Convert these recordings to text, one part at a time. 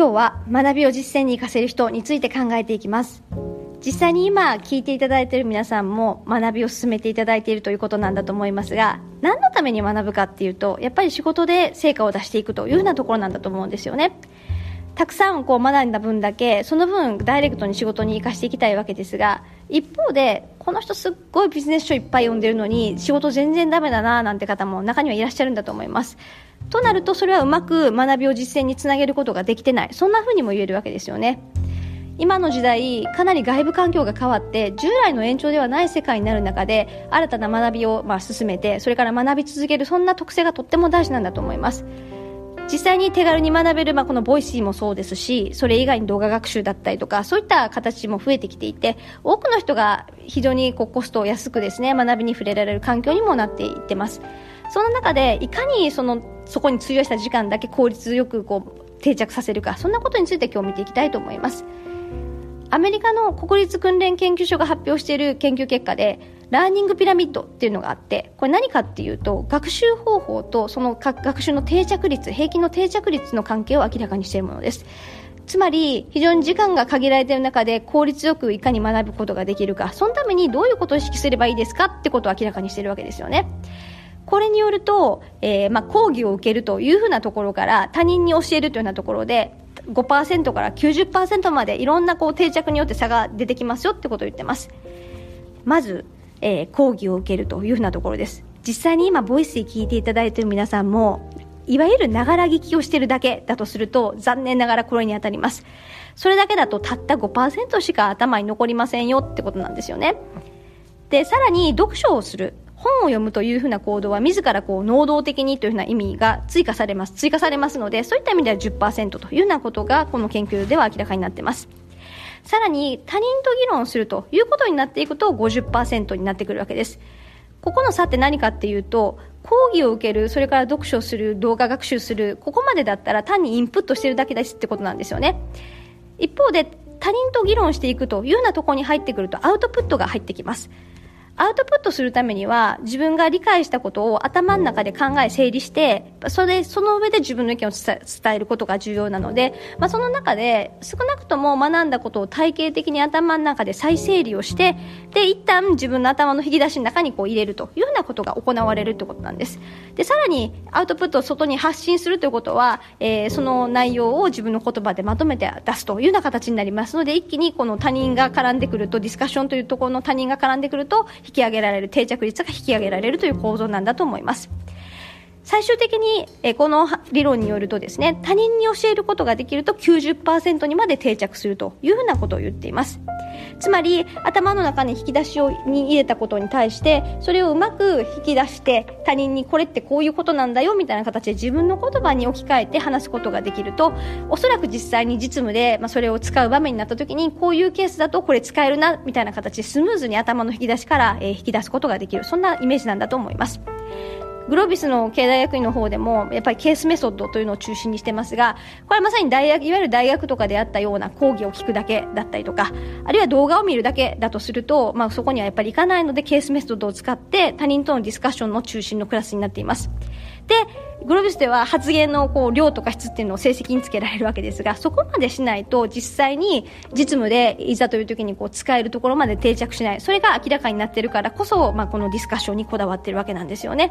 今日は学びを実践に活かせる人について考えていきます。実際に今聞いていただいている皆さんも学びを進めていただいているということなんだと思いますが何のために学ぶかっていうとやっぱり仕事で成果を出していくというようなところなんだと思うんですよね。たくさんこう学んだ分だけその分ダイレクトに仕事に生かしていきたいわけですが一方でこの人すっごいビジネス書いっぱい読んでるのに仕事全然ダメだななんて方も中にはいらっしゃるんだと思います。となるとそれはうまく学びを実践につなげることができてない。そんな風にも言えるわけですよね。今の時代かなり外部環境が変わって従来の延長ではない世界になる中で新たな学びをまあ進めてそれから学び続けるそんな特性がとっても大事なんだと思います。実際に手軽に学べる、まあ、このボイシーもそうですしそれ以外に動画学習だったりとかそういった形も増えてきていて多くの人が非常にこうコストを安くですね学びに触れられる環境にもなっていってます。その中でいかにそのそこに費やした時間だけ効率よくこう定着させるかそんなことについて今日見ていきたいと思います。アメリカの国立訓練研究所が発表している研究結果でラーニングピラミッドっていうのがあってこれ何かっていうと学習方法とその学習の定着率平均の定着率の関係を明らかにしているものですつまり非常に時間が限られている中で効率よくいかに学ぶことができるかそのためにどういうことを意識すればいいですかってことを明らかにしているわけですよねこれによると、えー、まあ、講義を受けるというふうなところから他人に教えるというようなところで5%から90%までいろんなこう定着によって差が出てきますよってことを言ってます。まず、えー、講義を受けるというふうなところです。実際に今、ボイスで聞いていただいている皆さんも、いわゆるながら聞きをしているだけだとすると、残念ながらこれに当たります。それだけだとたった5%しか頭に残りませんよってことなんですよね。で、さらに読書をする。本を読むというふうな行動は自らこう能動的にというふうな意味が追加されます。追加されますので、そういった意味では10%というようなことがこの研究では明らかになっています。さらに他人と議論するということになっていくと50%になってくるわけです。ここの差って何かっていうと、講義を受ける、それから読書する、動画学習する、ここまでだったら単にインプットしてるだけですってことなんですよね。一方で、他人と議論していくというようなところに入ってくるとアウトプットが入ってきます。アウトプットするためには自分が理解したことを頭の中で考え整理してそれその上で自分の意見を伝えることが重要なので、まあ、その中で少なくとも学んだことを体系的に頭の中で再整理をしてで一旦自分の頭の引き出しの中にこう入れるというようなことが行われるということなんです。でさらにアウトプットを外に発信するということは、えー、その内容を自分の言葉でまとめて出すというような形になりますので一気にこの他人が絡んでくるとディスカッションというところの他人が絡んでくると引き上げられる定着率が引き上げられるという構造なんだと思います。最終的に、えこの理論によるとですね他人に教えることができると90%にまで定着するというふうなことを言っていますつまり頭の中に引き出しをに入れたことに対してそれをうまく引き出して他人にこれってこういうことなんだよみたいな形で自分の言葉に置き換えて話すことができるとおそらく実際に実務で、まあ、それを使う場面になった時にこういうケースだとこれ使えるなみたいな形でスムーズに頭の引き出しから、え、引き出すことができるそんなイメージなんだと思います。グロービスの経営大学院の方でもやっぱりケースメソッドというのを中心にしてますがこれはまさに大学いわゆる大学とかであったような講義を聞くだけだったりとかあるいは動画を見るだけだとすると、まあ、そこにはやっぱりいかないのでケースメソッドを使って他人とのディスカッションの中心のクラスになっていますでグロービスでは発言のこう量とか質っていうのを成績につけられるわけですがそこまでしないと実際に実務でいざという時にこう使えるところまで定着しないそれが明らかになっているからこそ、まあ、このディスカッションにこだわっているわけなんですよね。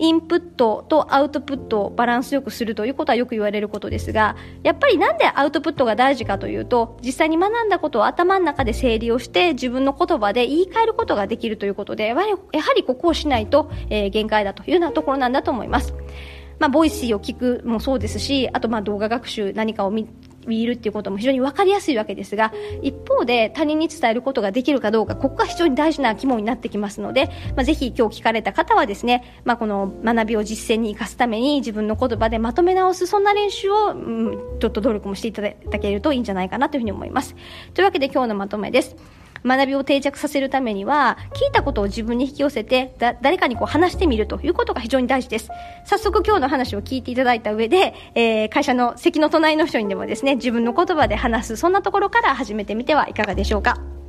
インプットとアウトプットをバランスよくするということはよく言われることですが、やっぱりなんでアウトプットが大事かというと、実際に学んだことを頭の中で整理をして自分の言葉で言い換えることができるということで、やはりここをしないと、えー、限界だというようなところなんだと思います。まあ、ボイシーを聞くもそうですし、あとまあ動画学習何かを見いるっていうことも非常に分かりやすいわけですが一方で他人に伝えることができるかどうかここが非常に大事な肝になってきますので、まあ、ぜひ今日聞かれた方はですね、まあ、この学びを実践に生かすために自分の言葉でまとめ直すそんな練習を、うん、ちょっと努力もしていただけるといいんじゃないかなというふうに思います。というわけで今日のまとめです。学びを定着させるためには聞いたことを自分に引き寄せて誰かにこう話してみるということが非常に大事です。早速今日の話を聞いていただいた上で、えー、会社の席の隣の人にでもですね自分の言葉で話すそんなところから始めてみてはいかがでしょうか。